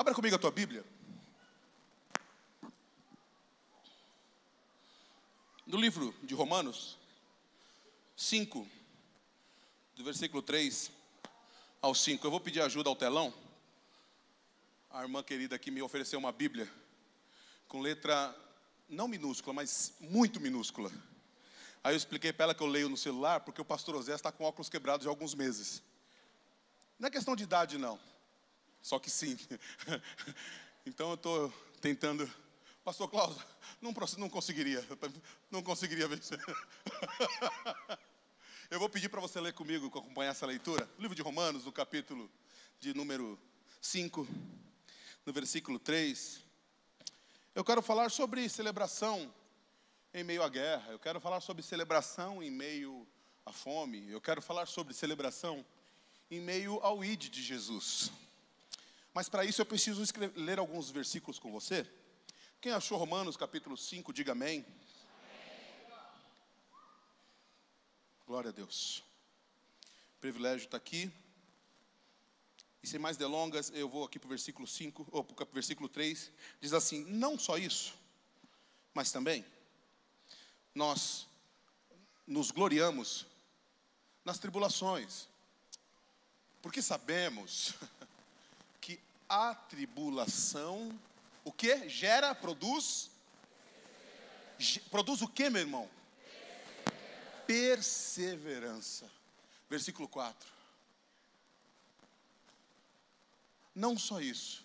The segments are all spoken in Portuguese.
Abra comigo a tua Bíblia. No livro de Romanos 5, do versículo 3 ao 5. Eu vou pedir ajuda ao telão. A irmã querida aqui me ofereceu uma Bíblia com letra não minúscula, mas muito minúscula. Aí eu expliquei para ela que eu leio no celular, porque o pastor Osé está com óculos quebrados há alguns meses. Não é questão de idade, não. Só que sim. então eu estou tentando. Pastor Cláudio, não, não conseguiria. Não conseguiria vencer. eu vou pedir para você ler comigo, acompanhar essa leitura. O livro de Romanos, no capítulo de número 5, no versículo 3. Eu quero falar sobre celebração em meio à guerra. Eu quero falar sobre celebração em meio à fome. Eu quero falar sobre celebração em meio ao id de Jesus. Mas para isso eu preciso escrever, ler alguns versículos com você. Quem achou Romanos capítulo 5, diga amém. Glória a Deus. Privilégio está aqui. E sem mais delongas, eu vou aqui para o versículo 5, ou para o versículo 3. Diz assim: Não só isso, mas também nós nos gloriamos nas tribulações, porque sabemos a tribulação, o que? Gera, produz? Produz o que, meu irmão? Perseverança. Versículo 4. Não só isso.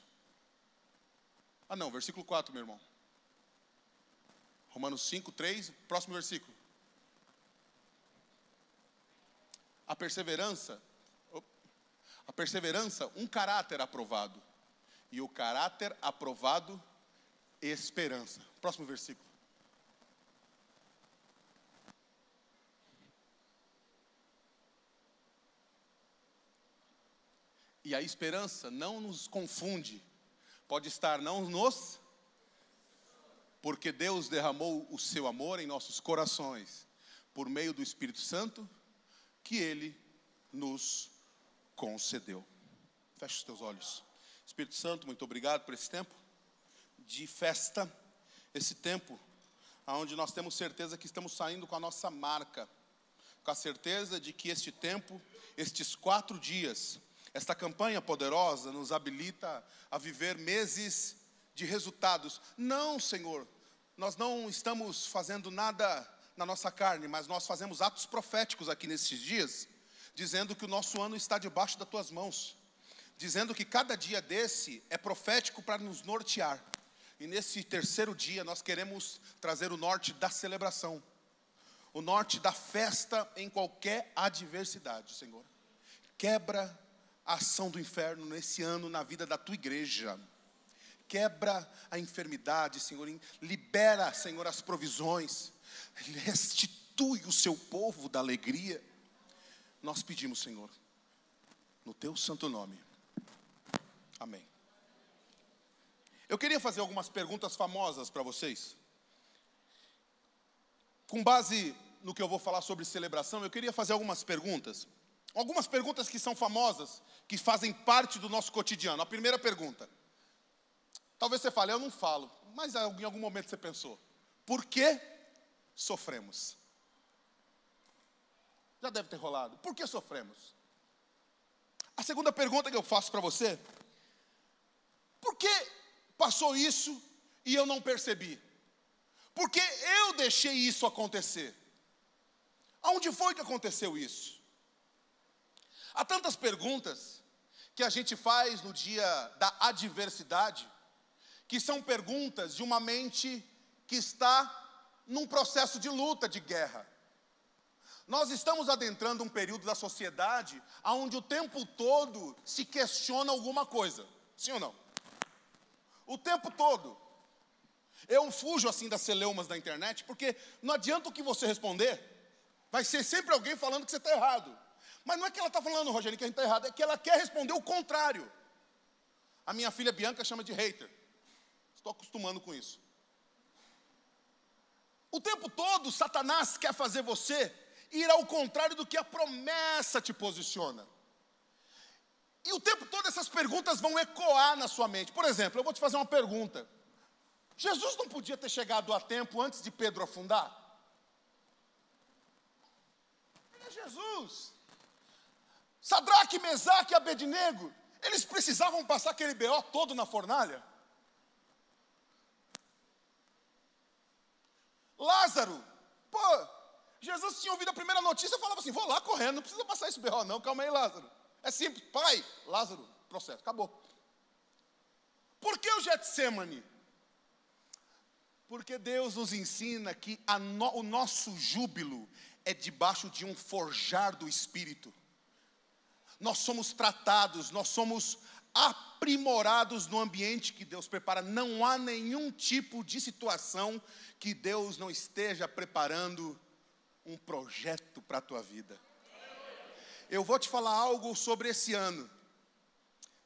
Ah, não, versículo 4, meu irmão. Romanos 5, 3, próximo versículo. A perseverança, a perseverança, um caráter aprovado. E o caráter aprovado, esperança. Próximo versículo. E a esperança não nos confunde, pode estar não nos porque Deus derramou o seu amor em nossos corações por meio do Espírito Santo que ele nos concedeu. Feche os teus olhos. Espírito Santo, muito obrigado por esse tempo de festa, esse tempo onde nós temos certeza que estamos saindo com a nossa marca, com a certeza de que este tempo, estes quatro dias, esta campanha poderosa nos habilita a viver meses de resultados. Não, Senhor, nós não estamos fazendo nada na nossa carne, mas nós fazemos atos proféticos aqui nesses dias, dizendo que o nosso ano está debaixo das tuas mãos, dizendo que cada dia desse é profético para nos nortear. E nesse terceiro dia nós queremos trazer o norte da celebração, o norte da festa em qualquer adversidade, Senhor. Quebra a ação do inferno nesse ano na vida da tua igreja quebra a enfermidade, Senhor, libera, Senhor, as provisões, restitui o seu povo da alegria. Nós pedimos, Senhor, no teu santo nome. Amém. Eu queria fazer algumas perguntas famosas para vocês. Com base no que eu vou falar sobre celebração, eu queria fazer algumas perguntas. Algumas perguntas que são famosas, que fazem parte do nosso cotidiano. A primeira pergunta: Talvez você fale, eu não falo, mas em algum momento você pensou, por que sofremos? Já deve ter rolado. Por que sofremos? A segunda pergunta que eu faço para você: por que passou isso e eu não percebi? Por que eu deixei isso acontecer? Aonde foi que aconteceu isso? Há tantas perguntas que a gente faz no dia da adversidade que são perguntas de uma mente que está num processo de luta, de guerra. Nós estamos adentrando um período da sociedade onde o tempo todo se questiona alguma coisa, sim ou não? O tempo todo. Eu fujo assim das celeumas da internet, porque não adianta o que você responder, vai ser sempre alguém falando que você está errado. Mas não é que ela está falando, Rogério, que a gente está errado, é que ela quer responder o contrário. A minha filha Bianca chama de hater. Estou acostumando com isso. O tempo todo, Satanás quer fazer você ir ao contrário do que a promessa te posiciona. E o tempo todo essas perguntas vão ecoar na sua mente. Por exemplo, eu vou te fazer uma pergunta. Jesus não podia ter chegado a tempo antes de Pedro afundar? É Jesus. Sadraque, Mesaque e Abednego, eles precisavam passar aquele BO todo na fornalha? Lázaro, pô, Jesus tinha ouvido a primeira notícia e falava assim: vou lá correndo, não precisa passar esse BO, não, calma aí, Lázaro. É simples, pai, Lázaro, processo, acabou. Por que o Getsemane? Porque Deus nos ensina que no, o nosso júbilo é debaixo de um forjar do Espírito. Nós somos tratados, nós somos aprimorados no ambiente que Deus prepara. Não há nenhum tipo de situação que Deus não esteja preparando um projeto para a tua vida. Eu vou te falar algo sobre esse ano.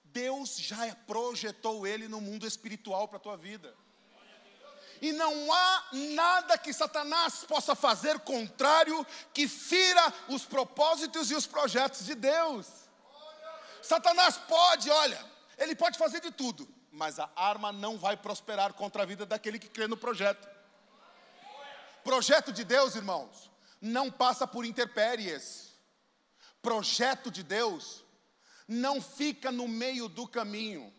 Deus já projetou ele no mundo espiritual para a tua vida. E não há nada que Satanás possa fazer contrário que fira os propósitos e os projetos de Deus. Satanás pode, olha, ele pode fazer de tudo, mas a arma não vai prosperar contra a vida daquele que crê no projeto. Projeto de Deus, irmãos, não passa por intempéries. Projeto de Deus não fica no meio do caminho.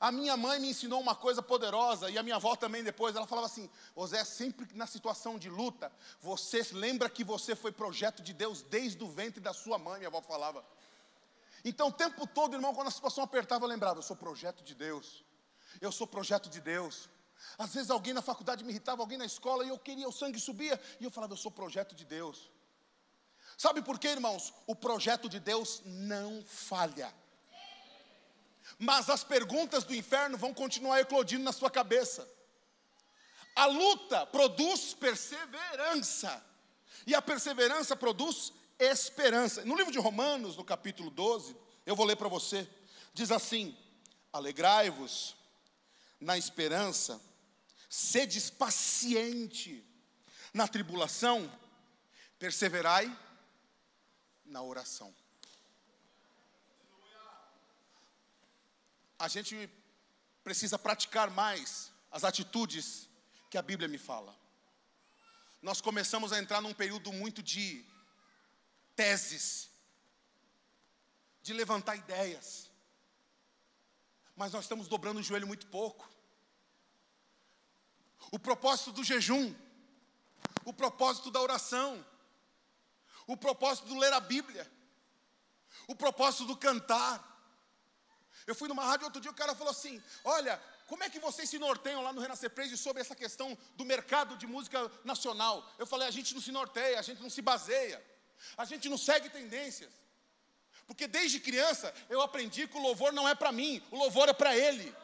A minha mãe me ensinou uma coisa poderosa, e a minha avó também depois, ela falava assim: José, sempre na situação de luta, você lembra que você foi projeto de Deus desde o ventre da sua mãe, minha avó falava. Então o tempo todo, irmão, quando a situação apertava, eu lembrava: eu sou projeto de Deus, eu sou projeto de Deus. Às vezes alguém na faculdade me irritava, alguém na escola, e eu queria, o sangue subia, e eu falava: eu sou projeto de Deus. Sabe por quê, irmãos? O projeto de Deus não falha. Mas as perguntas do inferno vão continuar eclodindo na sua cabeça. A luta produz perseverança, e a perseverança produz esperança. No livro de Romanos, no capítulo 12, eu vou ler para você, diz assim: Alegrai-vos na esperança, sedes paciente na tribulação, perseverai na oração. a gente precisa praticar mais as atitudes que a Bíblia me fala. Nós começamos a entrar num período muito de teses, de levantar ideias, mas nós estamos dobrando o joelho muito pouco. O propósito do jejum, o propósito da oração, o propósito do ler a Bíblia, o propósito do cantar, eu fui numa rádio outro dia, o cara falou assim: Olha, como é que vocês se norteiam lá no Renascer Praise sobre essa questão do mercado de música nacional? Eu falei: a gente não se norteia, a gente não se baseia, a gente não segue tendências. Porque desde criança eu aprendi que o louvor não é para mim, o louvor é para Ele.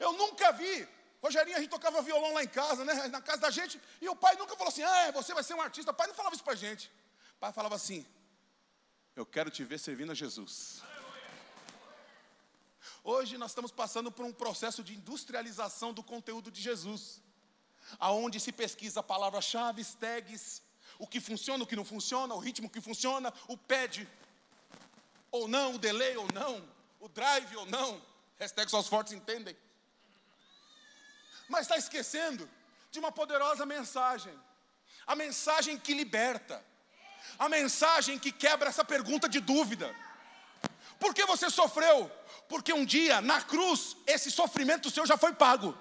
Eu nunca vi. Rogerinho, a gente tocava violão lá em casa, né? Na casa da gente, e o pai nunca falou assim: ah, você vai ser um artista. O pai não falava isso para a gente. O pai falava assim: eu quero te ver servindo a Jesus. Hoje nós estamos passando por um processo de industrialização do conteúdo de Jesus, aonde se pesquisa palavras-chave, tags, o que funciona, o que não funciona, o ritmo que funciona, o pad ou não, o delay ou não, o drive ou não. Hashtag só os fortes entendem. Mas está esquecendo de uma poderosa mensagem, a mensagem que liberta, a mensagem que quebra essa pergunta de dúvida. Por que você sofreu? Porque um dia na cruz esse sofrimento seu já foi pago.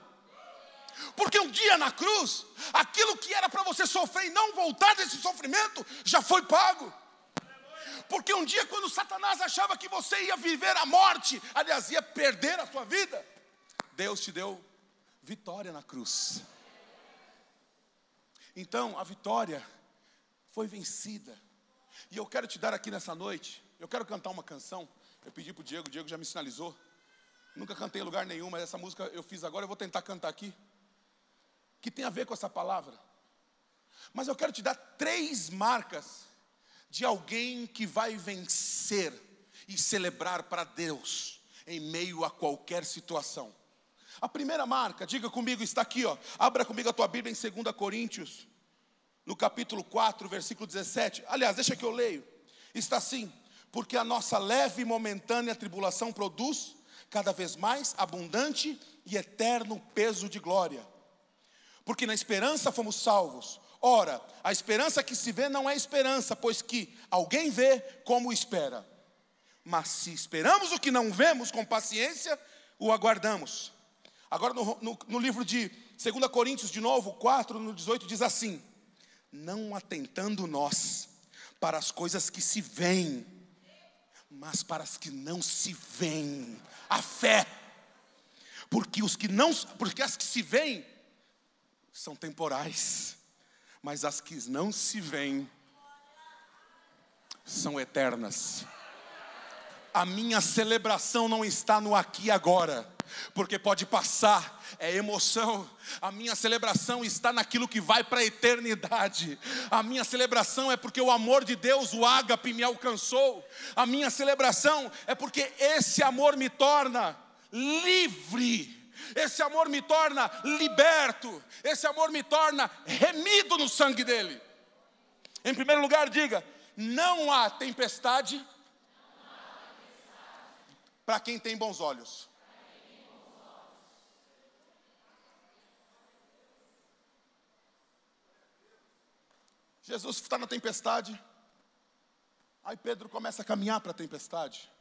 Porque um dia na cruz, aquilo que era para você sofrer e não voltar desse sofrimento já foi pago. Porque um dia, quando Satanás achava que você ia viver a morte, aliás, ia perder a sua vida, Deus te deu vitória na cruz. Então, a vitória foi vencida. E eu quero te dar aqui nessa noite, eu quero cantar uma canção. Eu pedi para o Diego, o Diego já me sinalizou. Nunca cantei em lugar nenhum, mas essa música eu fiz agora, eu vou tentar cantar aqui. Que tem a ver com essa palavra. Mas eu quero te dar três marcas de alguém que vai vencer e celebrar para Deus em meio a qualquer situação. A primeira marca, diga comigo, está aqui, ó. Abra comigo a tua Bíblia em 2 Coríntios no capítulo 4, versículo 17. Aliás, deixa que eu leio. está assim: porque a nossa leve e momentânea tribulação produz cada vez mais abundante e eterno peso de glória. Porque na esperança fomos salvos. Ora, a esperança que se vê não é esperança, pois que alguém vê como espera. Mas se esperamos o que não vemos com paciência, o aguardamos. Agora, no, no, no livro de 2 Coríntios, de novo, 4, no 18, diz assim: Não atentando nós para as coisas que se veem, mas para as que não se veem, a fé. Porque os que não, porque as que se veem são temporais, mas as que não se veem são eternas. A minha celebração não está no aqui e agora porque pode passar, é emoção. A minha celebração está naquilo que vai para a eternidade. A minha celebração é porque o amor de Deus, o ágape, me alcançou. A minha celebração é porque esse amor me torna livre. Esse amor me torna liberto. Esse amor me torna remido no sangue dele. Em primeiro lugar, diga: não há tempestade para quem tem bons olhos. Jesus está na tempestade. Aí Pedro começa a caminhar para a tempestade.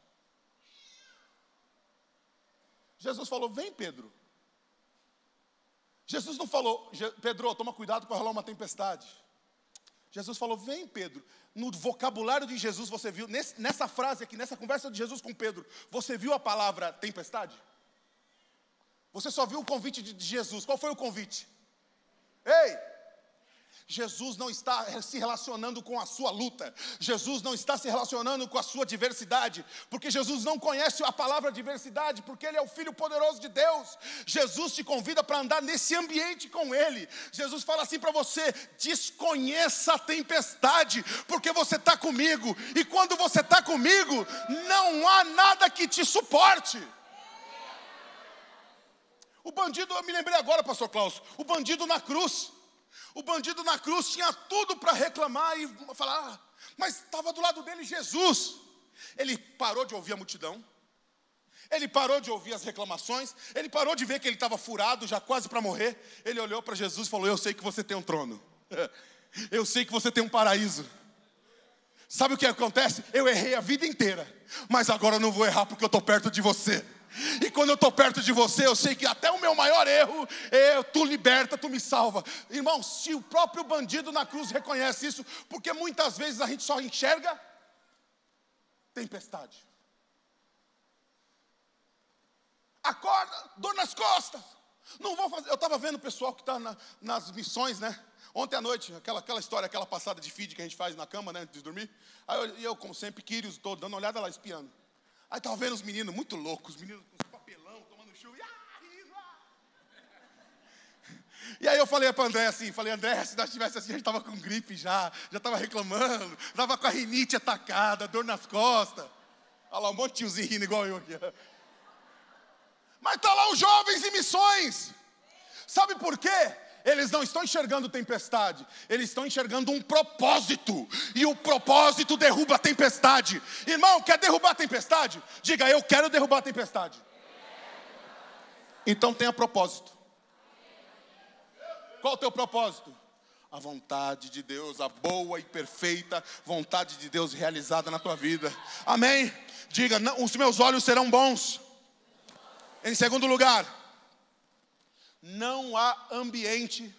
Jesus falou: Vem, Pedro. Jesus não falou, Pedro, toma cuidado para rolar uma tempestade. Jesus falou: Vem, Pedro. No vocabulário de Jesus, você viu, nessa frase aqui, nessa conversa de Jesus com Pedro, você viu a palavra tempestade? Você só viu o convite de Jesus. Qual foi o convite? Ei, Jesus não está se relacionando com a sua luta, Jesus não está se relacionando com a sua diversidade, porque Jesus não conhece a palavra diversidade, porque Ele é o Filho poderoso de Deus. Jesus te convida para andar nesse ambiente com Ele. Jesus fala assim para você: desconheça a tempestade, porque você está comigo, e quando você está comigo, não há nada que te suporte. O bandido, eu me lembrei agora, Pastor Klaus, o bandido na cruz. O bandido na cruz tinha tudo para reclamar e falar, ah, mas estava do lado dele Jesus. Ele parou de ouvir a multidão, ele parou de ouvir as reclamações, ele parou de ver que ele estava furado, já quase para morrer. Ele olhou para Jesus e falou: Eu sei que você tem um trono, eu sei que você tem um paraíso. Sabe o que acontece? Eu errei a vida inteira, mas agora eu não vou errar porque eu estou perto de você. E quando eu estou perto de você, eu sei que até o meu maior erro, eu, tu liberta, tu me salva. Irmão, se o próprio bandido na cruz reconhece isso, porque muitas vezes a gente só enxerga tempestade. Acorda, dor nas costas. Não vou fazer. Eu estava vendo o pessoal que está na, nas missões, né? Ontem à noite, aquela, aquela história, aquela passada de feed que a gente faz na cama, né? Antes de dormir. Aí eu, eu como sempre, Quírios, estou dando uma olhada lá, espiando. Aí estava vendo os meninos muito loucos, os meninos com papelão, tomando chuva. E aí eu falei para André assim, falei, André, se nós tivesse assim, a gente estava com gripe já, já estava reclamando, estava com a rinite atacada, dor nas costas. Olha lá, um monte de tiozinho rindo igual eu aqui. Mas está lá os jovens em missões. Sabe por quê? Eles não estão enxergando tempestade, eles estão enxergando um propósito, e o propósito derruba a tempestade. Irmão, quer derrubar a tempestade? Diga, eu quero derrubar a tempestade. Então tenha propósito. Qual o teu propósito? A vontade de Deus, a boa e perfeita vontade de Deus realizada na tua vida. Amém? Diga, os meus olhos serão bons. Em segundo lugar, não há ambiente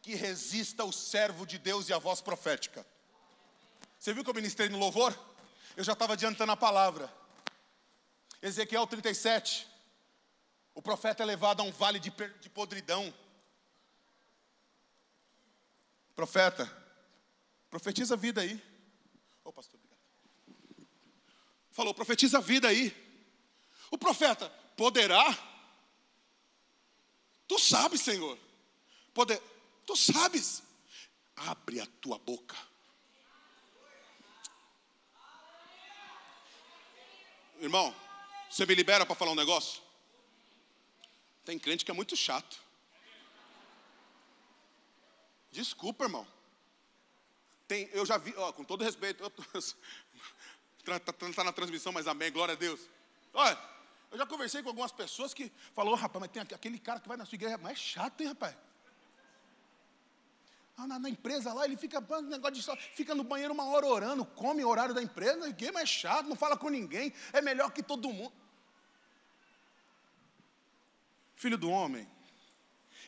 que resista ao servo de Deus e à voz profética. Você viu que eu ministrei no louvor? Eu já estava adiantando a palavra. Ezequiel 37. O profeta é levado a um vale de, de podridão. Profeta, profetiza a vida aí. Ô oh, pastor, obrigado. Falou, profetiza a vida aí. O profeta, poderá Tu sabes, Senhor. Poder, tu sabes. Abre a tua boca. Irmão, você me libera para falar um negócio? Tem crente que é muito chato. Desculpa, irmão. Tem, eu já vi, ó, com todo respeito, está tá, tá na transmissão, mas amém, glória a Deus. Olha, eu já conversei com algumas pessoas que falou, rapaz, mas tem aquele cara que vai na sua igreja, mas é chato, hein, rapaz? Ah, na, na, empresa lá, ele fica, negócio de só, fica no banheiro uma hora orando, come o horário da empresa, ninguém mais chato, não fala com ninguém, é melhor que todo mundo. Filho do homem,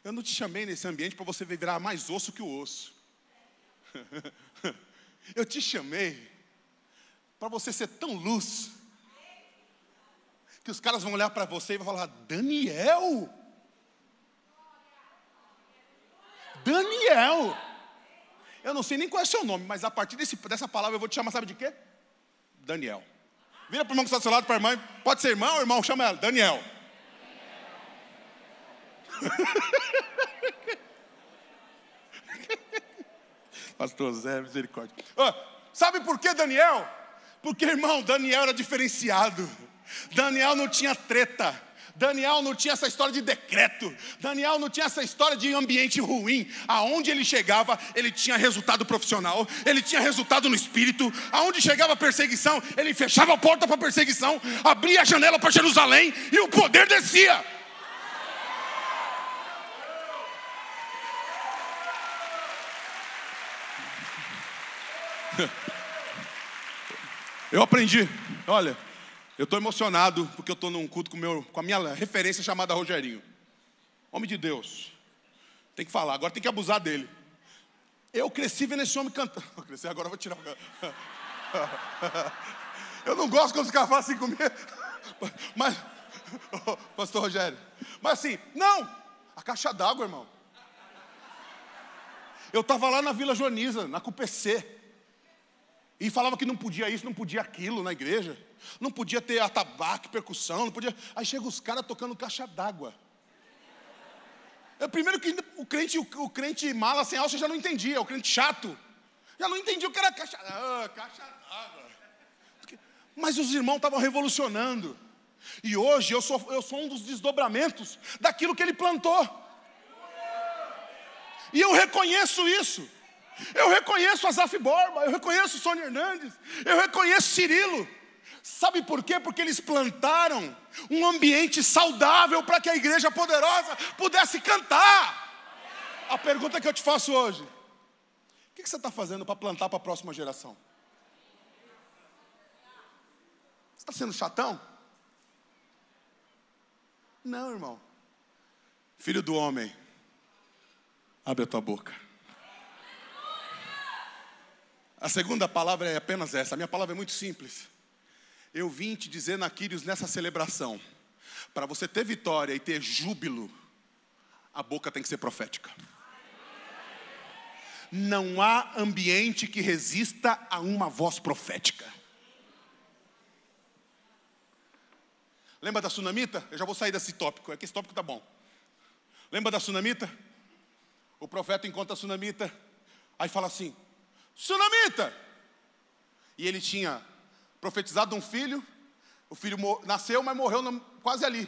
eu não te chamei nesse ambiente para você virar mais osso que o osso. eu te chamei para você ser tão luz que os caras vão olhar para você e vão falar: Daniel. Daniel. Eu não sei nem qual é o seu nome, mas a partir desse, dessa palavra eu vou te chamar, sabe de quê? Daniel. Vira para o irmão que está do seu lado, para a irmã. Pode ser irmão ou irmão, chama ela. Daniel. Pastor Zé, misericórdia. Oh, sabe por que Daniel? Porque, irmão, Daniel era diferenciado. Daniel não tinha treta. Daniel não tinha essa história de decreto. Daniel não tinha essa história de ambiente ruim. Aonde ele chegava, ele tinha resultado profissional, ele tinha resultado no espírito. Aonde chegava a perseguição, ele fechava a porta para a perseguição, abria a janela para Jerusalém e o poder descia. Eu aprendi, olha, eu estou emocionado porque eu estou num culto com, meu, com a minha referência chamada Rogerinho. Homem de Deus. Tem que falar, agora tem que abusar dele. Eu cresci vendo esse homem cantando. Eu cresci, agora eu vou tirar. Eu não gosto quando os caras falam assim comigo. Mas, pastor Rogério. Mas assim, não, a caixa d'água, irmão. Eu estava lá na Vila Joaniza, na CUPC. E falava que não podia isso, não podia aquilo na igreja. Não podia ter atabaque, percussão, não podia. Aí chega os caras tocando caixa d'água. É primeiro que o crente, o, crente mala sem alça já não entendia, o crente chato. Já não entendia o que era caixa, ah, caixa d'água. Mas os irmãos estavam revolucionando. E hoje eu sou, eu sou um dos desdobramentos daquilo que ele plantou. E eu reconheço isso. Eu reconheço Azaf Borba, eu reconheço Sônia Hernandes, eu reconheço Cirilo. Sabe por quê? Porque eles plantaram um ambiente saudável para que a igreja poderosa pudesse cantar. A pergunta que eu te faço hoje: o que você está fazendo para plantar para a próxima geração? Você está sendo chatão? Não, irmão. Filho do homem, abre a tua boca. A segunda palavra é apenas essa. A minha palavra é muito simples. Eu vim te dizer, Naquírios, nessa celebração, para você ter vitória e ter júbilo, a boca tem que ser profética. Não há ambiente que resista a uma voz profética. Lembra da sunamita? Eu já vou sair desse tópico, é que esse tópico tá bom. Lembra da sunamita? O profeta encontra a sunamita, aí fala assim: Sunamita! E ele tinha profetizado um filho, o filho nasceu, mas morreu quase ali.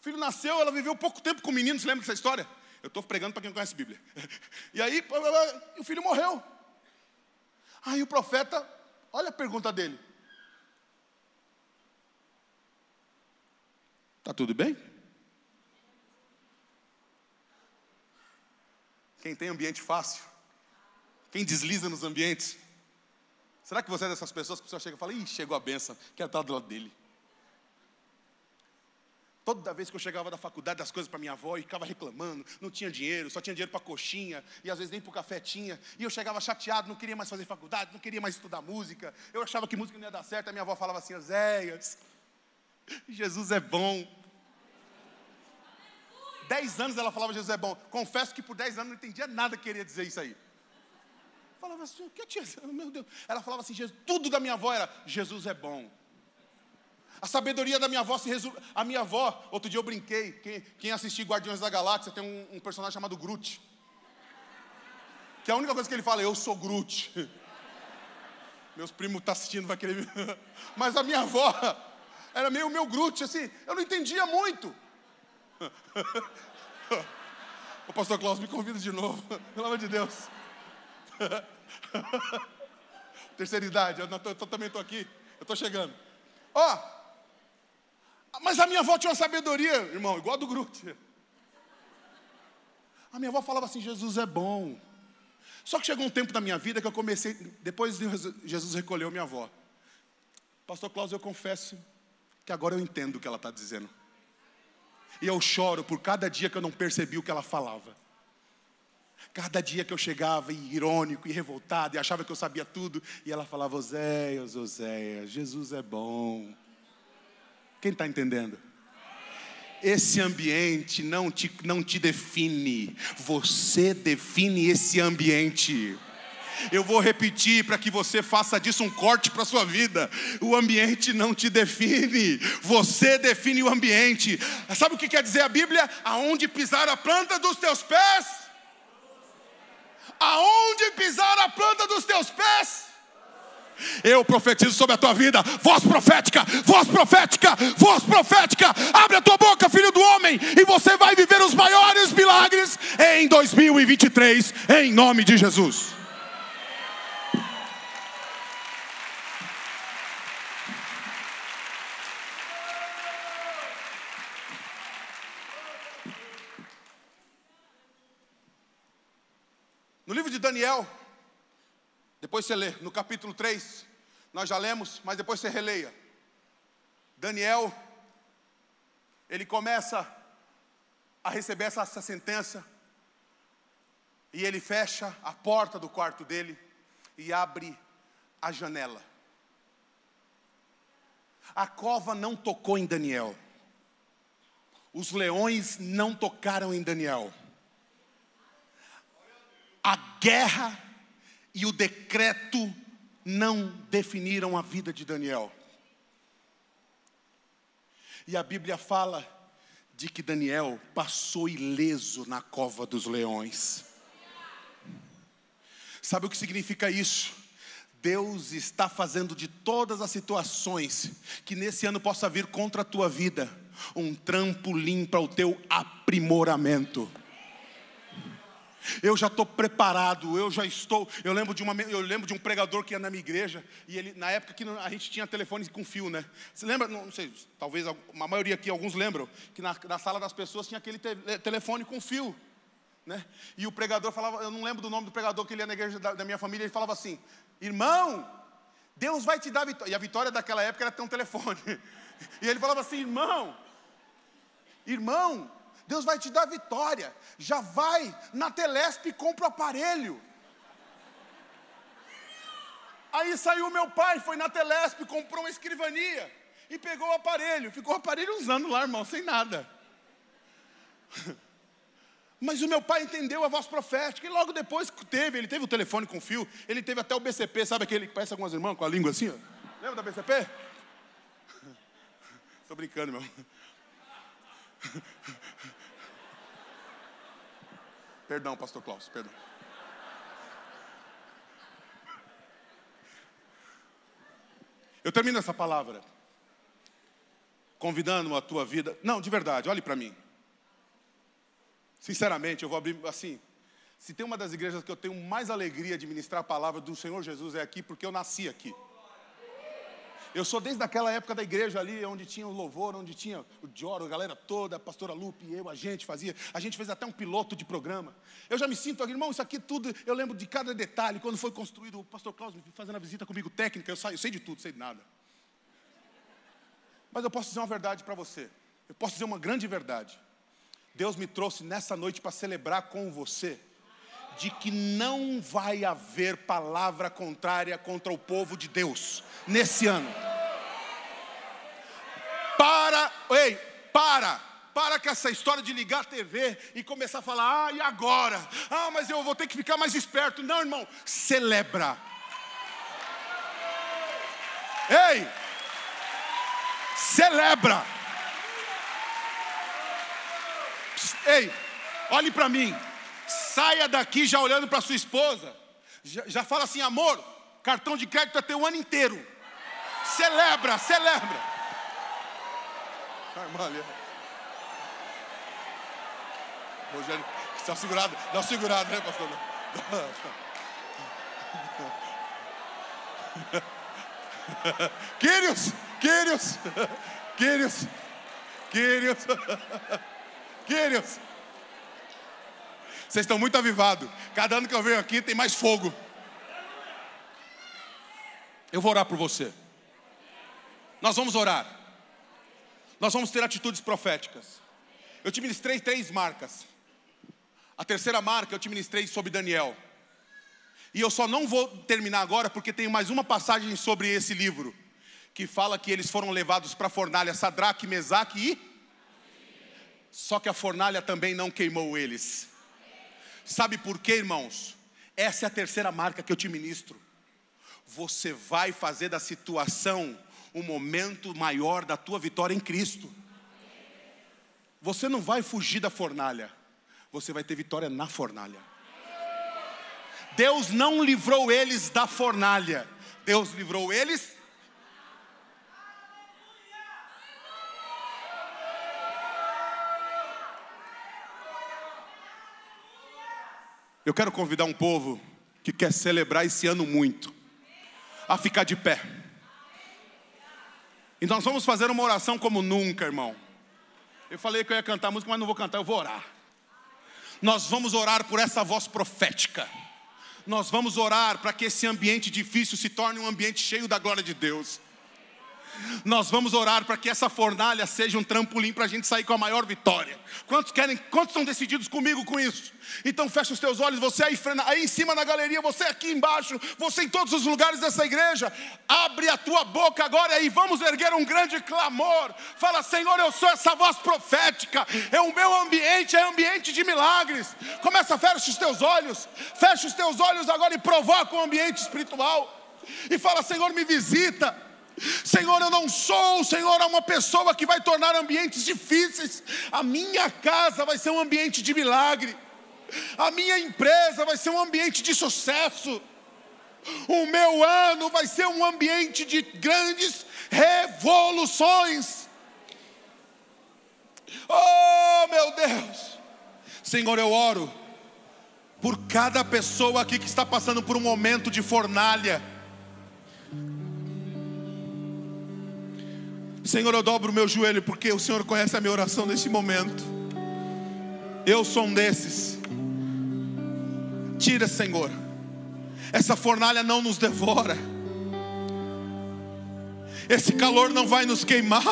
O filho nasceu, ela viveu pouco tempo com o menino, você lembra dessa história? Eu estou pregando para quem não conhece a Bíblia. E aí, o filho morreu. Aí o profeta, olha a pergunta dele. Tá tudo bem? Quem tem ambiente fácil, quem desliza nos ambientes? Será que você é dessas pessoas que a pessoa chega e fala, ih, chegou a benção, quero estar do lado dele. Toda vez que eu chegava da faculdade, das coisas para minha avó, e ficava reclamando, não tinha dinheiro, só tinha dinheiro para coxinha, e às vezes nem para o café tinha, e eu chegava chateado, não queria mais fazer faculdade, não queria mais estudar música, eu achava que música não ia dar certo, a minha avó falava assim, Zéias, Jesus é bom. Dez anos ela falava Jesus é bom, confesso que por dez anos não entendia nada que queria dizer isso aí falava assim, o que tia? Meu Deus. Ela falava assim, Jesus, tudo da minha avó era, Jesus é bom. A sabedoria da minha avó se resume. A minha avó, outro dia eu brinquei. Quem, quem assistiu Guardiões da Galáxia tem um, um, personagem chamado Groot. Que a única coisa que ele fala é: Eu sou Groot. Meus primos estão tá assistindo, vai querer. Mas a minha avó era meio meu Groot, assim. Eu não entendia muito. O pastor Klaus me convida de novo, pelo amor de Deus. Terceira idade, eu, tô, eu também estou aqui, eu estou chegando. Ó, oh, mas a minha avó tinha uma sabedoria, irmão, igual a do Grute. A minha avó falava assim: Jesus é bom. Só que chegou um tempo da minha vida que eu comecei, depois de Jesus recolheu minha avó. Pastor Cláudio, eu confesso que agora eu entendo o que ela está dizendo. E eu choro por cada dia que eu não percebi o que ela falava. Cada dia que eu chegava irônico e revoltado e achava que eu sabia tudo, e ela falava: Oséias, Oséias, Jesus é bom. Quem está entendendo? Esse ambiente não te, não te define, você define esse ambiente. Eu vou repetir para que você faça disso um corte para a sua vida. O ambiente não te define, você define o ambiente. Sabe o que quer dizer a Bíblia? Aonde pisar a planta dos teus pés? Aonde pisar a planta dos teus pés? Eu profetizo sobre a tua vida, voz profética, voz profética, voz profética. Abre a tua boca, filho do homem, e você vai viver os maiores milagres em 2023, em nome de Jesus. No livro de Daniel, depois você lê, no capítulo 3, nós já lemos, mas depois você releia. Daniel, ele começa a receber essa, essa sentença, e ele fecha a porta do quarto dele e abre a janela. A cova não tocou em Daniel. Os leões não tocaram em Daniel. A guerra e o decreto não definiram a vida de Daniel. E a Bíblia fala de que Daniel passou ileso na cova dos leões. Sabe o que significa isso? Deus está fazendo de todas as situações que nesse ano possa vir contra a tua vida um trampolim para o teu aprimoramento. Eu já estou preparado, eu já estou. Eu lembro de uma, eu lembro de um pregador que ia na minha igreja e ele na época que a gente tinha telefone com fio, né? Você lembra? Não, não sei, talvez a maioria aqui, alguns lembram que na, na sala das pessoas tinha aquele te, telefone com fio, né? E o pregador falava, eu não lembro do nome do pregador que ele ia na igreja da, da minha família, ele falava assim: "Irmão, Deus vai te dar vitória". E a vitória daquela época era ter um telefone. E ele falava assim: "Irmão, irmão, Deus vai te dar vitória. Já vai na Telesp e compra o aparelho. Aí saiu meu pai, foi na Telesp, comprou uma escrivania e pegou o aparelho. Ficou o aparelho usando lá, irmão, sem nada. Mas o meu pai entendeu a voz profética e logo depois teve, ele teve o telefone com fio, ele teve até o BCP, sabe aquele que parece algumas irmãs com a língua assim? Ó? Lembra da BCP? Estou brincando, meu. Perdão, pastor Klaus, perdão. Eu termino essa palavra convidando a tua vida. Não, de verdade, olhe para mim. Sinceramente, eu vou abrir assim. Se tem uma das igrejas que eu tenho mais alegria de ministrar a palavra do Senhor Jesus é aqui, porque eu nasci aqui. Eu sou desde aquela época da igreja ali, onde tinha o louvor, onde tinha o Dioro, a galera toda, a pastora Lupe, eu, a gente fazia. A gente fez até um piloto de programa. Eu já me sinto irmão, isso aqui tudo, eu lembro de cada detalhe. Quando foi construído, o pastor Cláudio fazendo a visita comigo técnica, eu, saio, eu sei de tudo, sei de nada. Mas eu posso dizer uma verdade para você. Eu posso dizer uma grande verdade. Deus me trouxe nessa noite para celebrar com você de que não vai haver palavra contrária contra o povo de Deus nesse ano. Para, ei, para, para com essa história de ligar a TV e começar a falar, ah, e agora? Ah, mas eu vou ter que ficar mais esperto. Não, irmão, celebra. Ei, celebra. Ei, olhe para mim. Saia daqui já olhando para sua esposa. Já, já, fala assim, amor, cartão de crédito até o ano inteiro. Celebra, celebra. Rogério, está segurado, dá uma segurada, né, pastor? Quírios, Quírios, Quírios, Quírios, Quírios. Vocês estão muito avivados. Cada ano que eu venho aqui tem mais fogo. Eu vou orar por você. Nós vamos orar. Nós vamos ter atitudes proféticas. Eu te ministrei três marcas. A terceira marca eu te ministrei sobre Daniel. E eu só não vou terminar agora porque tem mais uma passagem sobre esse livro que fala que eles foram levados para a fornalha Sadraque, Mesaque e só que a fornalha também não queimou eles. Sabe por quê, irmãos? Essa é a terceira marca que eu te ministro. Você vai fazer da situação um momento maior da tua vitória em Cristo. Você não vai fugir da fornalha, você vai ter vitória na fornalha. Deus não livrou eles da fornalha, Deus livrou eles. Eu quero convidar um povo que quer celebrar esse ano muito, a ficar de pé. E nós vamos fazer uma oração como nunca, irmão. Eu falei que eu ia cantar música, mas não vou cantar, eu vou orar. Nós vamos orar por essa voz profética. Nós vamos orar para que esse ambiente difícil se torne um ambiente cheio da glória de Deus. Nós vamos orar para que essa fornalha seja um trampolim para a gente sair com a maior vitória. Quantos querem, quantos estão decididos comigo com isso? Então fecha os teus olhos, você aí, aí em cima na galeria, você aqui embaixo, você em todos os lugares dessa igreja, abre a tua boca agora e vamos erguer um grande clamor. Fala, Senhor, eu sou essa voz profética, é o meu ambiente, é ambiente de milagres. Começa, fecha os teus olhos, fecha os teus olhos agora e provoca o um ambiente espiritual. E fala, Senhor, me visita. Senhor, eu não sou, Senhor, uma pessoa que vai tornar ambientes difíceis. A minha casa vai ser um ambiente de milagre. A minha empresa vai ser um ambiente de sucesso. O meu ano vai ser um ambiente de grandes revoluções. Oh, meu Deus. Senhor, eu oro por cada pessoa aqui que está passando por um momento de fornalha Senhor, eu dobro o meu joelho porque o Senhor conhece a minha oração neste momento. Eu sou um desses. Tira, Senhor. Essa fornalha não nos devora. Esse calor não vai nos queimar.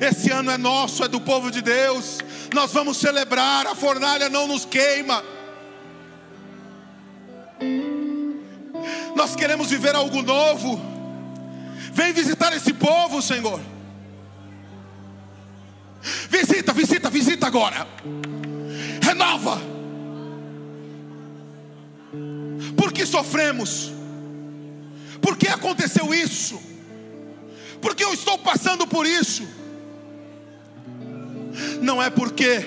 Esse ano é nosso, é do povo de Deus. Nós vamos celebrar, a fornalha não nos queima. Nós queremos viver algo novo. Vem visitar esse povo, Senhor. Visita, visita, visita agora. Renova. Por que sofremos? Por que aconteceu isso? Por que eu estou passando por isso? Não é porque,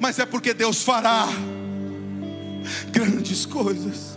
mas é porque Deus fará grandes coisas.